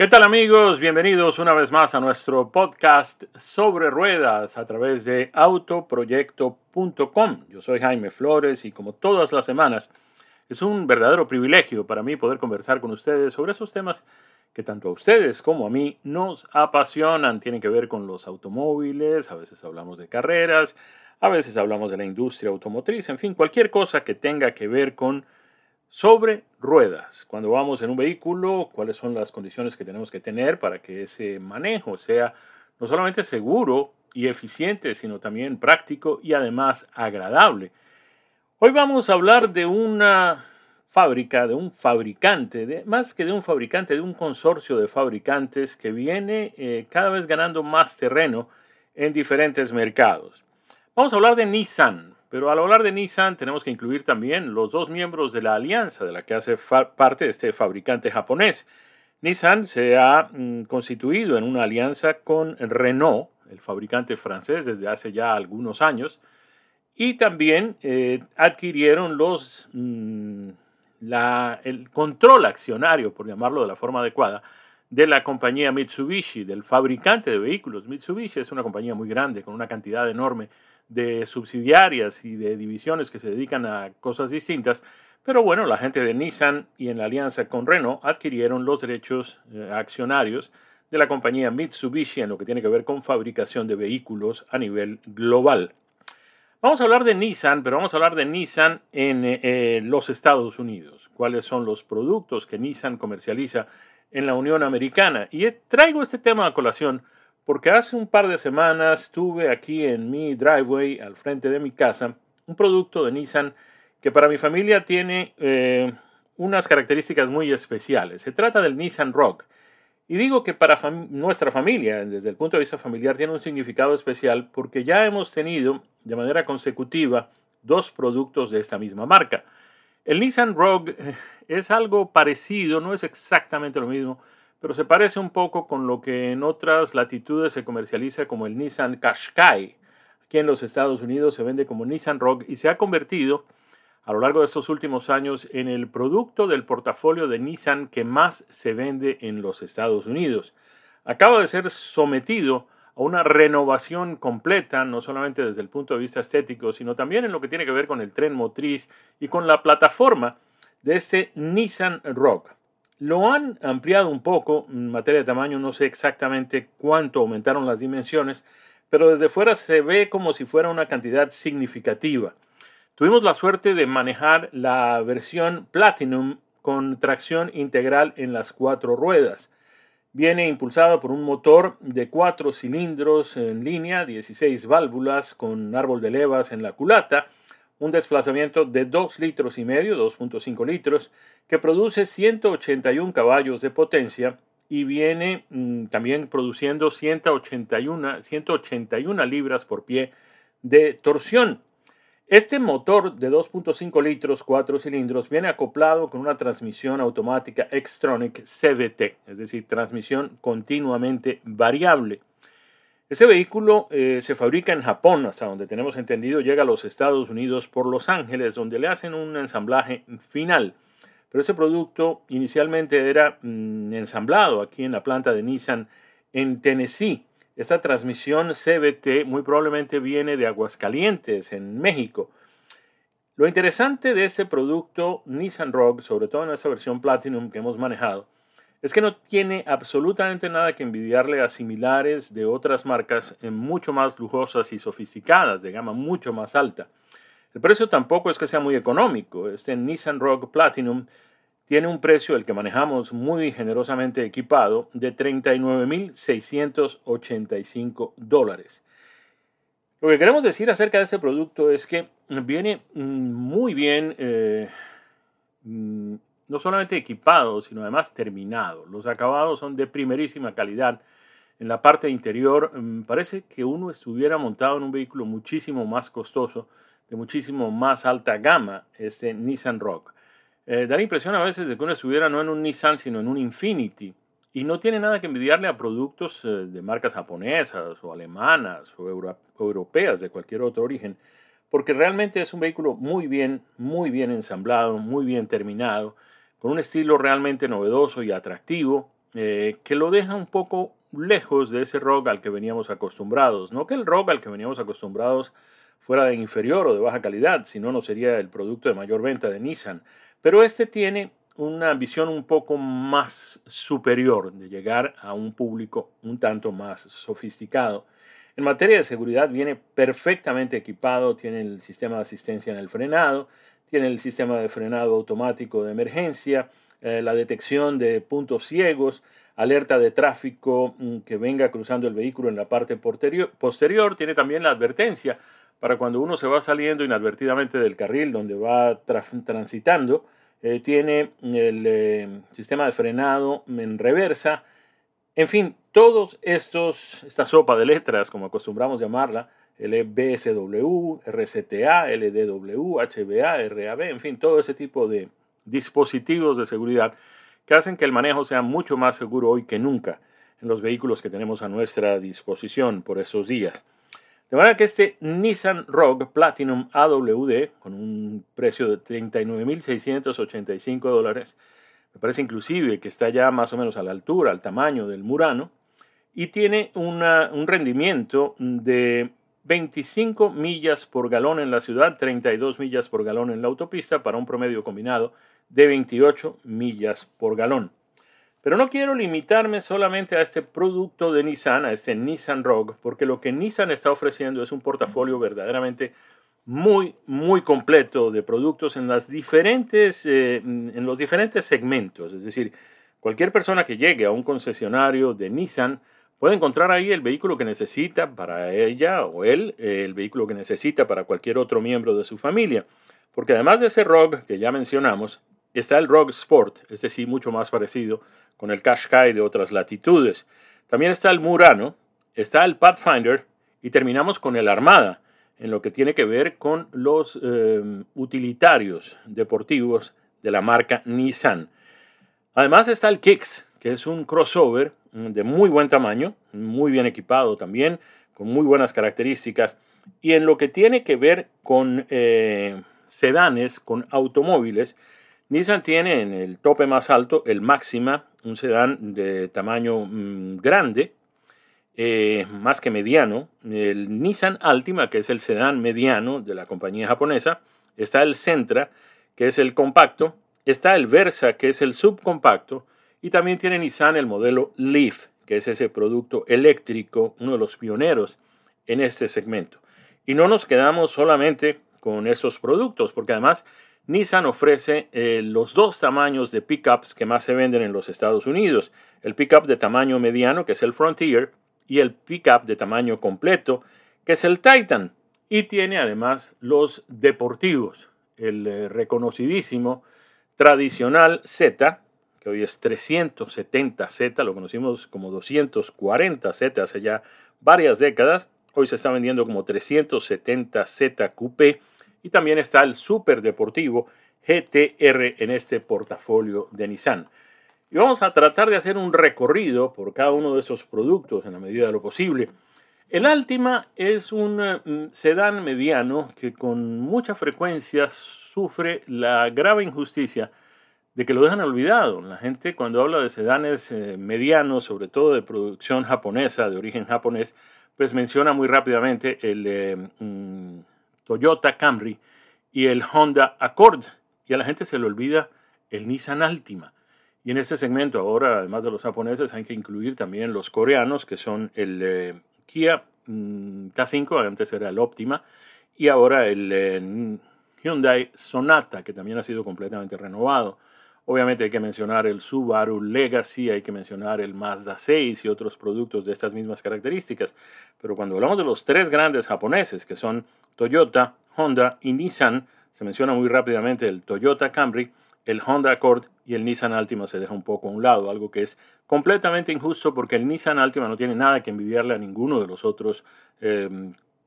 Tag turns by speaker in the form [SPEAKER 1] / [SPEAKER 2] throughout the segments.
[SPEAKER 1] ¿Qué tal amigos? Bienvenidos una vez más a nuestro podcast sobre ruedas a través de autoproyecto.com. Yo soy Jaime Flores y como todas las semanas es un verdadero privilegio para mí poder conversar con ustedes sobre esos temas que tanto a ustedes como a mí nos apasionan. Tienen que ver con los automóviles, a veces hablamos de carreras, a veces hablamos de la industria automotriz, en fin, cualquier cosa que tenga que ver con sobre ruedas. Cuando vamos en un vehículo, cuáles son las condiciones que tenemos que tener para que ese manejo sea no solamente seguro y eficiente, sino también práctico y además agradable. Hoy vamos a hablar de una fábrica, de un fabricante, más que de un fabricante, de un consorcio de fabricantes que viene eh, cada vez ganando más terreno en diferentes mercados. Vamos a hablar de Nissan. Pero al hablar de Nissan tenemos que incluir también los dos miembros de la alianza de la que hace parte este fabricante japonés. Nissan se ha mm, constituido en una alianza con Renault, el fabricante francés, desde hace ya algunos años, y también eh, adquirieron los, mm, el control accionario, por llamarlo de la forma adecuada, de la compañía Mitsubishi, del fabricante de vehículos. Mitsubishi es una compañía muy grande, con una cantidad enorme de subsidiarias y de divisiones que se dedican a cosas distintas. Pero bueno, la gente de Nissan y en la alianza con Renault adquirieron los derechos eh, accionarios de la compañía Mitsubishi en lo que tiene que ver con fabricación de vehículos a nivel global. Vamos a hablar de Nissan, pero vamos a hablar de Nissan en eh, los Estados Unidos. ¿Cuáles son los productos que Nissan comercializa en la Unión Americana? Y traigo este tema a colación porque hace un par de semanas tuve aquí en mi driveway, al frente de mi casa, un producto de Nissan que para mi familia tiene eh, unas características muy especiales. Se trata del Nissan Rock. Y digo que para nuestra familia, desde el punto de vista familiar, tiene un significado especial porque ya hemos tenido de manera consecutiva dos productos de esta misma marca. El Nissan Rogue eh, es algo parecido, no es exactamente lo mismo, pero se parece un poco con lo que en otras latitudes se comercializa como el Nissan Qashqai. Aquí en los Estados Unidos se vende como Nissan Rogue y se ha convertido a lo largo de estos últimos años en el producto del portafolio de Nissan que más se vende en los Estados Unidos. Acaba de ser sometido a una renovación completa, no solamente desde el punto de vista estético, sino también en lo que tiene que ver con el tren motriz y con la plataforma de este Nissan Rogue. Lo han ampliado un poco en materia de tamaño, no sé exactamente cuánto aumentaron las dimensiones, pero desde fuera se ve como si fuera una cantidad significativa. Tuvimos la suerte de manejar la versión Platinum con tracción integral en las cuatro ruedas. Viene impulsado por un motor de cuatro cilindros en línea, 16 válvulas con árbol de levas en la culata, un desplazamiento de 2 litros y medio, 2.5 litros, que produce 181 caballos de potencia y viene mm, también produciendo 181, 181 libras por pie de torsión. Este motor de 2.5 litros, 4 cilindros, viene acoplado con una transmisión automática Xtronic CVT, es decir, transmisión continuamente variable. Ese vehículo eh, se fabrica en Japón, hasta donde tenemos entendido, llega a los Estados Unidos por Los Ángeles, donde le hacen un ensamblaje final. Pero ese producto inicialmente era mm, ensamblado aquí en la planta de Nissan en Tennessee. Esta transmisión CBT muy probablemente viene de Aguascalientes, en México. Lo interesante de ese producto Nissan Rogue, sobre todo en esa versión Platinum que hemos manejado, es que no tiene absolutamente nada que envidiarle a similares de otras marcas en mucho más lujosas y sofisticadas, de gama mucho más alta. El precio tampoco es que sea muy económico. Este Nissan Rogue Platinum tiene un precio, el que manejamos muy generosamente equipado, de 39.685 dólares. Lo que queremos decir acerca de este producto es que viene mm, muy bien, eh, mm, no solamente equipado, sino además terminado. Los acabados son de primerísima calidad. En la parte interior mm, parece que uno estuviera montado en un vehículo muchísimo más costoso de muchísimo más alta gama, este Nissan Rock. Eh, da la impresión a veces de que uno estuviera no en un Nissan, sino en un Infinity. Y no tiene nada que envidiarle a productos eh, de marcas japonesas o alemanas o europeas de cualquier otro origen, porque realmente es un vehículo muy bien, muy bien ensamblado, muy bien terminado, con un estilo realmente novedoso y atractivo, eh, que lo deja un poco lejos de ese rock al que veníamos acostumbrados. No que el rock al que veníamos acostumbrados fuera de inferior o de baja calidad, si no, no sería el producto de mayor venta de Nissan. Pero este tiene una visión un poco más superior de llegar a un público un tanto más sofisticado. En materia de seguridad viene perfectamente equipado, tiene el sistema de asistencia en el frenado, tiene el sistema de frenado automático de emergencia, eh, la detección de puntos ciegos, alerta de tráfico mm, que venga cruzando el vehículo en la parte posterior, tiene también la advertencia para cuando uno se va saliendo inadvertidamente del carril donde va transitando, eh, tiene el eh, sistema de frenado en reversa, en fin, todos estos, esta sopa de letras, como acostumbramos llamarla, LBSW, RCTA, LDW, HBA, RAB, en fin, todo ese tipo de dispositivos de seguridad que hacen que el manejo sea mucho más seguro hoy que nunca en los vehículos que tenemos a nuestra disposición por esos días. De manera que este Nissan Rogue Platinum AWD, con un precio de 39.685 dólares, me parece inclusive que está ya más o menos a la altura, al tamaño del Murano, y tiene un rendimiento de 25 millas por galón en la ciudad, 32 millas por galón en la autopista, para un promedio combinado de 28 millas por galón. Pero no quiero limitarme solamente a este producto de Nissan, a este Nissan Rogue, porque lo que Nissan está ofreciendo es un portafolio verdaderamente muy, muy completo de productos en, las diferentes, eh, en los diferentes segmentos. Es decir, cualquier persona que llegue a un concesionario de Nissan puede encontrar ahí el vehículo que necesita para ella o él, el vehículo que necesita para cualquier otro miembro de su familia. Porque además de ese Rogue que ya mencionamos, está el Rogue Sport, es decir, mucho más parecido con el Qashqai de otras latitudes. También está el Murano, está el Pathfinder y terminamos con el Armada, en lo que tiene que ver con los eh, utilitarios deportivos de la marca Nissan. Además está el Kicks, que es un crossover de muy buen tamaño, muy bien equipado también, con muy buenas características. Y en lo que tiene que ver con eh, sedanes, con automóviles, Nissan tiene en el tope más alto el Máxima, un sedán de tamaño mm, grande, eh, más que mediano. El Nissan Altima, que es el sedán mediano de la compañía japonesa. Está el Sentra, que es el compacto. Está el Versa, que es el subcompacto. Y también tiene Nissan el modelo Leaf, que es ese producto eléctrico, uno de los pioneros en este segmento. Y no nos quedamos solamente con esos productos, porque además Nissan ofrece eh, los dos tamaños de pickups que más se venden en los Estados Unidos. El pickup de tamaño mediano, que es el Frontier, y el pickup de tamaño completo, que es el Titan. Y tiene además los deportivos, el eh, reconocidísimo tradicional Z, que hoy es 370Z, lo conocimos como 240Z hace ya varias décadas. Hoy se está vendiendo como 370Z Coupé y también está el Super Deportivo GTR en este portafolio de Nissan. Y vamos a tratar de hacer un recorrido por cada uno de esos productos en la medida de lo posible. El Altima es un mm, sedán mediano que con mucha frecuencia sufre la grave injusticia de que lo dejan olvidado. La gente cuando habla de sedanes eh, medianos, sobre todo de producción japonesa, de origen japonés, pues menciona muy rápidamente el eh, mm, Toyota Camry y el Honda Accord. Y a la gente se le olvida el Nissan Altima. Y en este segmento ahora, además de los japoneses, hay que incluir también los coreanos, que son el eh, Kia mm, K5, antes era el Optima, y ahora el Hyundai Sonata, que también ha sido completamente renovado. Obviamente hay que mencionar el Subaru Legacy, hay que mencionar el Mazda 6 y otros productos de estas mismas características. Pero cuando hablamos de los tres grandes japoneses, que son Toyota, Honda y Nissan, se menciona muy rápidamente el Toyota Camry, el Honda Accord y el Nissan Altima se deja un poco a un lado, algo que es completamente injusto porque el Nissan Altima no tiene nada que envidiarle a ninguno de los otros eh,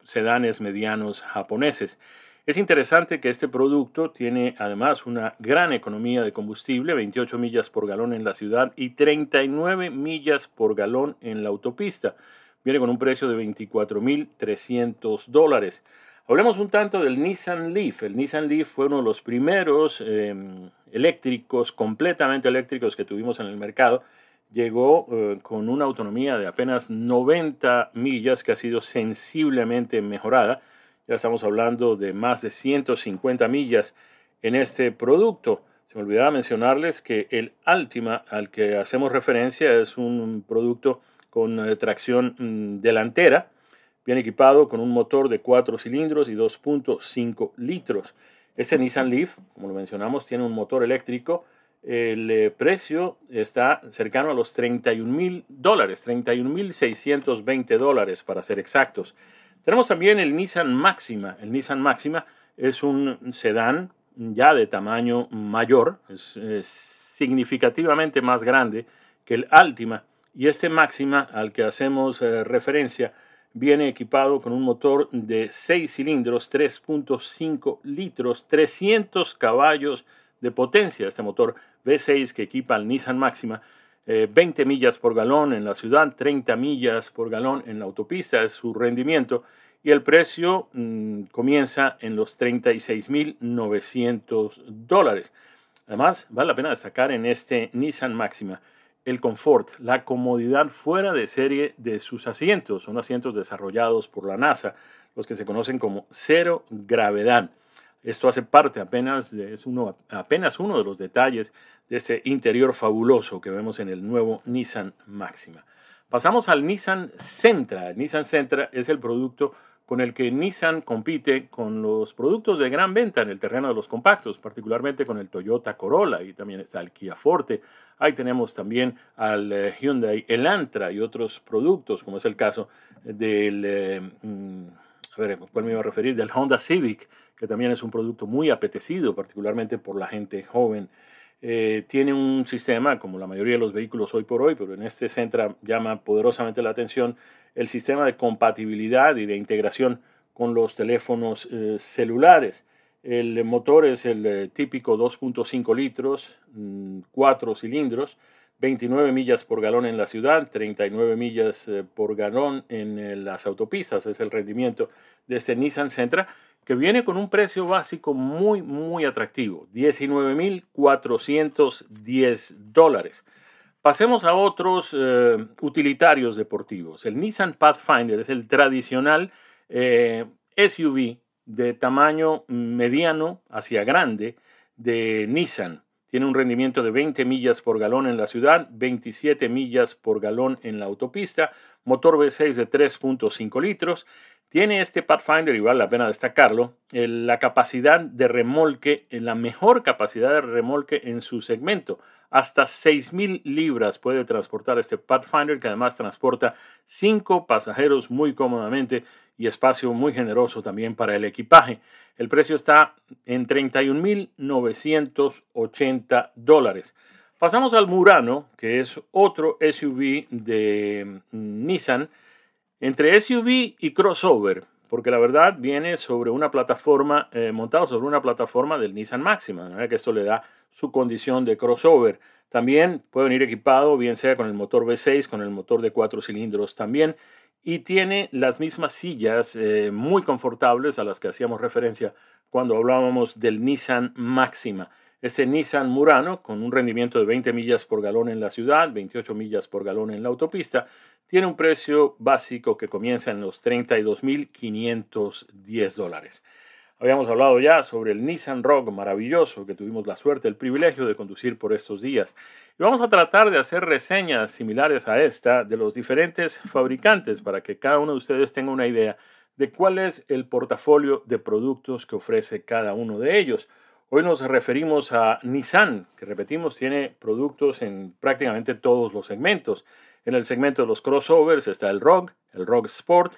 [SPEAKER 1] sedanes medianos japoneses. Es interesante que este producto tiene además una gran economía de combustible, 28 millas por galón en la ciudad y 39 millas por galón en la autopista. Viene con un precio de 24.300 dólares. Hablemos un tanto del Nissan Leaf. El Nissan Leaf fue uno de los primeros em, eléctricos, completamente eléctricos que tuvimos en el mercado. llegó eh, con una autonomía de apenas 90 millas que ha sido sensiblemente mejorada. Ya estamos hablando de más de 150 millas en este producto. Se me olvidaba mencionarles que el Altima al que hacemos referencia es un producto con eh, tracción mm, delantera, bien equipado con un motor de 4 cilindros y 2.5 litros. Este Nissan Leaf, como lo mencionamos, tiene un motor eléctrico el eh, precio está cercano a los 31 mil dólares, 31 mil 620 dólares para ser exactos. Tenemos también el Nissan Máxima. El Nissan Máxima es un sedán ya de tamaño mayor, es, significativamente más grande que el Altima. Y este Máxima al que hacemos eh, referencia viene equipado con un motor de 6 cilindros, 3.5 litros, 300 caballos de potencia. Este motor V6 que equipa al Nissan Máxima, 20 eh, millas por galón en la ciudad, 30 millas por galón en la autopista, es su rendimiento. Y el precio mm, comienza en los 36.900 dólares. Además, vale la pena destacar en este Nissan Máxima el confort, la comodidad fuera de serie de sus asientos. Son asientos desarrollados por la NASA, los que se conocen como cero gravedad. Esto hace parte apenas es uno, apenas uno de los detalles de este interior fabuloso que vemos en el nuevo Nissan Máxima. Pasamos al Nissan Sentra. El Nissan Sentra es el producto con el que Nissan compite con los productos de gran venta en el terreno de los compactos, particularmente con el Toyota Corolla y también está el Kia Forte. Ahí tenemos también al eh, Hyundai Elantra y otros productos, como es el caso del, eh, mm, a ver, ¿cuál me iba a referir? Del Honda Civic, que también es un producto muy apetecido, particularmente por la gente joven. Eh, tiene un sistema, como la mayoría de los vehículos hoy por hoy, pero en este centra llama poderosamente la atención el sistema de compatibilidad y de integración con los teléfonos eh, celulares. El motor es el eh, típico 2.5 litros, 4 mm, cilindros, 29 millas por galón en la ciudad, 39 millas por galón en las autopistas. Es el rendimiento de este Nissan Sentra que viene con un precio básico muy, muy atractivo, 19.410 dólares. Pasemos a otros eh, utilitarios deportivos. El Nissan Pathfinder es el tradicional eh, SUV de tamaño mediano hacia grande de Nissan. Tiene un rendimiento de 20 millas por galón en la ciudad, 27 millas por galón en la autopista, motor V6 de 3.5 litros tiene este Pathfinder, y vale la pena destacarlo, la capacidad de remolque, la mejor capacidad de remolque en su segmento. Hasta 6.000 libras puede transportar este Pathfinder, que además transporta 5 pasajeros muy cómodamente y espacio muy generoso también para el equipaje. El precio está en 31.980 dólares. Pasamos al Murano, que es otro SUV de mm, Nissan entre SUV y crossover, porque la verdad viene sobre una plataforma, eh, montado sobre una plataforma del Nissan Maxima, de manera que esto le da su condición de crossover. También puede venir equipado, bien sea con el motor V6, con el motor de cuatro cilindros también, y tiene las mismas sillas eh, muy confortables a las que hacíamos referencia cuando hablábamos del Nissan Maxima. Ese Nissan Murano, con un rendimiento de 20 millas por galón en la ciudad, 28 millas por galón en la autopista, tiene un precio básico que comienza en los 32.510 dólares. Habíamos hablado ya sobre el Nissan Rogue maravilloso que tuvimos la suerte, el privilegio de conducir por estos días. Y vamos a tratar de hacer reseñas similares a esta de los diferentes fabricantes para que cada uno de ustedes tenga una idea de cuál es el portafolio de productos que ofrece cada uno de ellos. Hoy nos referimos a Nissan, que repetimos, tiene productos en prácticamente todos los segmentos. En el segmento de los crossovers está el Rogue, el Rogue Sport.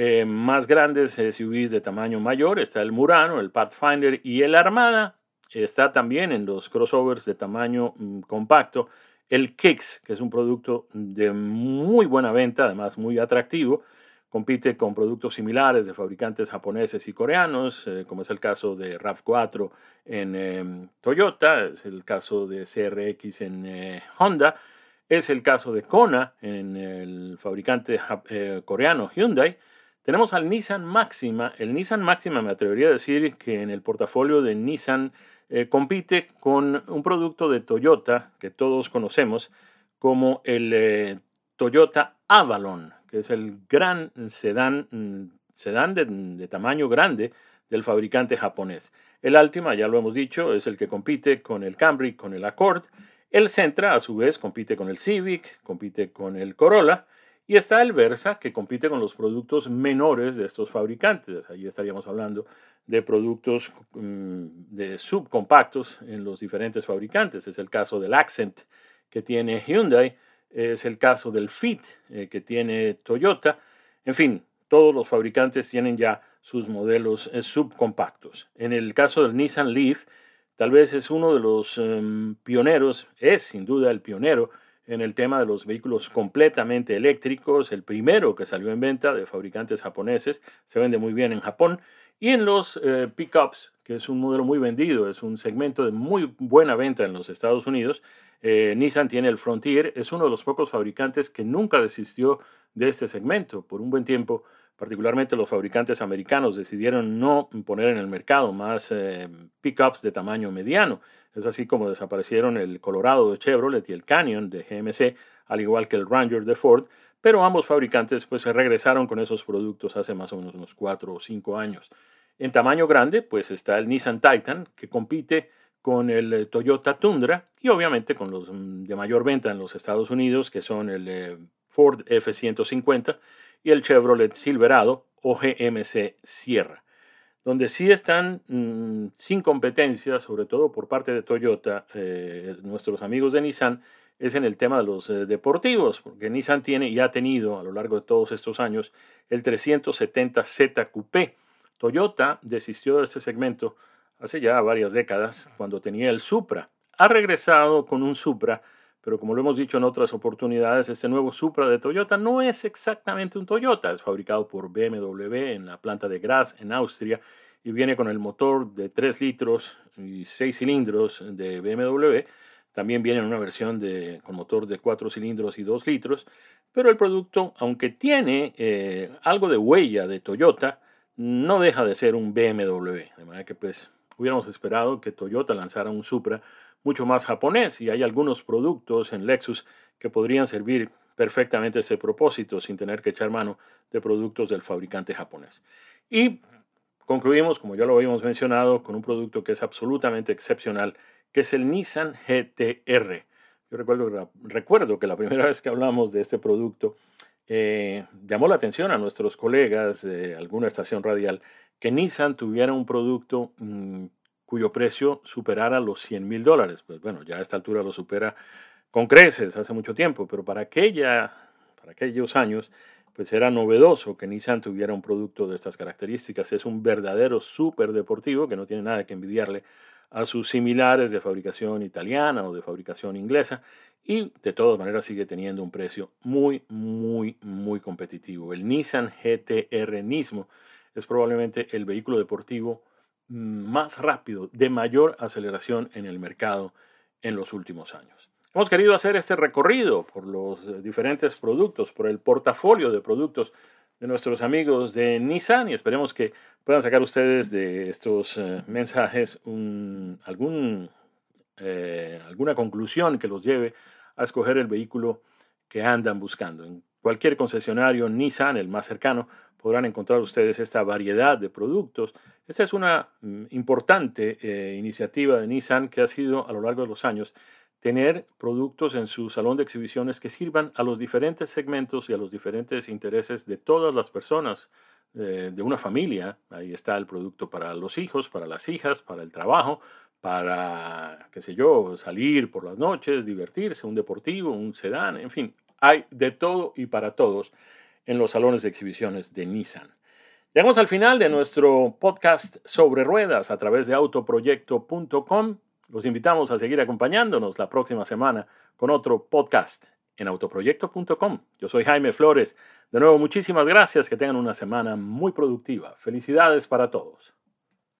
[SPEAKER 1] Eh, más grandes SUVs de tamaño mayor está el Murano, el Pathfinder y el Armada. Está también en los crossovers de tamaño mm, compacto el Kicks, que es un producto de muy buena venta, además muy atractivo. Compite con productos similares de fabricantes japoneses y coreanos, eh, como es el caso de RAV4 en Toyota, es el caso de CRX en eh, Honda es el caso de Kona, en el fabricante eh, coreano Hyundai. Tenemos al Nissan Maxima. El Nissan Maxima me atrevería a decir que en el portafolio de Nissan eh, compite con un producto de Toyota que todos conocemos, como el eh, Toyota Avalon, que es el gran sedán, mm, sedán de, tamaño grande del fabricante japonés. El Altima, ya lo hemos dicho, es el que compite con el Camry, con el Accord. El Sentra, a su vez, compite con el Civic, compite con el Corolla. Y está el Versa, que compite con los productos menores de estos fabricantes. Ahí estaríamos hablando de productos mm, de subcompactos en los diferentes fabricantes. Es el caso del Accent que tiene Hyundai, es el caso del Fit eh, que tiene Toyota. En fin, todos los fabricantes tienen ya sus modelos eh, subcompactos. En el caso del Nissan Leaf, tal vez es uno de los em, pioneros, es sin duda el pionero en el tema de los vehículos completamente eléctricos, el primero que salió en venta de fabricantes japoneses, se vende muy bien en Japón, y en los eh, pickups, que es un modelo muy vendido, es un segmento de muy buena venta en los Estados Unidos, eh, Nissan tiene el Frontier, es uno de los pocos fabricantes que nunca desistió de este segmento. Por un buen tiempo, particularmente los fabricantes americanos decidieron no poner en el mercado más eh, pickups de tamaño mediano. Es así como desaparecieron el Colorado de Chevrolet y el Canyon de GMC, al igual que el Ranger de Ford, pero ambos fabricantes pues se regresaron con esos productos hace más o menos unos cuatro o cinco años. En tamaño grande pues está el Nissan Titan que compite con el eh, Toyota Tundra y obviamente con los mm, de mayor venta en los Estados Unidos que son el eh, Ford F-150 y el Chevrolet Silverado o GMC Sierra donde sí están mm, sin competencia, sobre todo por parte de Toyota, eh, nuestros amigos de Nissan, es en el tema de los eh, deportivos, porque Nissan tiene y ha tenido a lo largo de todos estos años el 370Z Coupé. Toyota desistió de este segmento hace ya varias décadas, cuando tenía el Supra. Ha regresado con un Supra, pero como lo hemos dicho en otras oportunidades, este nuevo Supra de Toyota no es exactamente un Toyota, es fabricado por BMW en la planta de Graz en Austria y viene con el motor de 3 litros y 6 cilindros de BMW. También viene en una versión con motor de 4 cilindros y 2 litros, pero el producto, aunque tiene eh, algo de huella de Toyota, no deja de ser un BMW. De manera que pues hubiéramos esperado que Toyota lanzara un Supra mucho más japonés y hay algunos productos en Lexus que podrían servir perfectamente ese propósito sin tener que echar mano de productos del fabricante japonés. Y concluimos, como ya lo habíamos mencionado, con un producto que es absolutamente excepcional, que es el Nissan GTR. Yo recuerdo, recuerdo que la primera vez que hablamos de este producto eh, llamó la atención a nuestros colegas de alguna estación radial que Nissan tuviera un producto mm, cuyo precio superara los 100 mil dólares. Pues bueno, ya a esta altura lo supera con creces hace mucho tiempo, pero para, aquella, para aquellos años, pues era novedoso que Nissan tuviera un producto de estas características. Es un verdadero súper deportivo que no tiene nada que envidiarle a sus similares de fabricación italiana o de fabricación inglesa y de todas maneras sigue teniendo un precio muy, muy, muy competitivo. El Nissan GTR Nismo es probablemente el vehículo deportivo más rápido, de mayor aceleración en el mercado en los últimos años. Hemos querido hacer este recorrido por los eh, diferentes productos, por el portafolio de productos de nuestros amigos de Nissan y esperemos que puedan sacar ustedes de estos eh, mensajes algún, eh, alguna conclusión que los lleve a escoger el vehículo que andan buscando. Cualquier concesionario Nissan, el más cercano, podrán encontrar ustedes esta variedad de productos. Esta es una mm, importante eh, iniciativa de Nissan que ha sido a lo largo de los años tener productos en su salón de exhibiciones que sirvan a los diferentes segmentos y a los diferentes intereses de todas las personas eh, de una familia. Ahí está el producto para los hijos, para las hijas, para el trabajo, para, qué sé yo, salir por las noches, divertirse, un deportivo, un sedán, en fin, hay de todo y para todos en los salones de exhibiciones de Nissan. Llegamos al final de nuestro podcast sobre ruedas a través de autoproyecto.com. Los invitamos a seguir acompañándonos la próxima semana con otro podcast en autoproyecto.com. Yo soy Jaime Flores. De nuevo, muchísimas gracias. Que tengan una semana muy productiva. Felicidades para todos.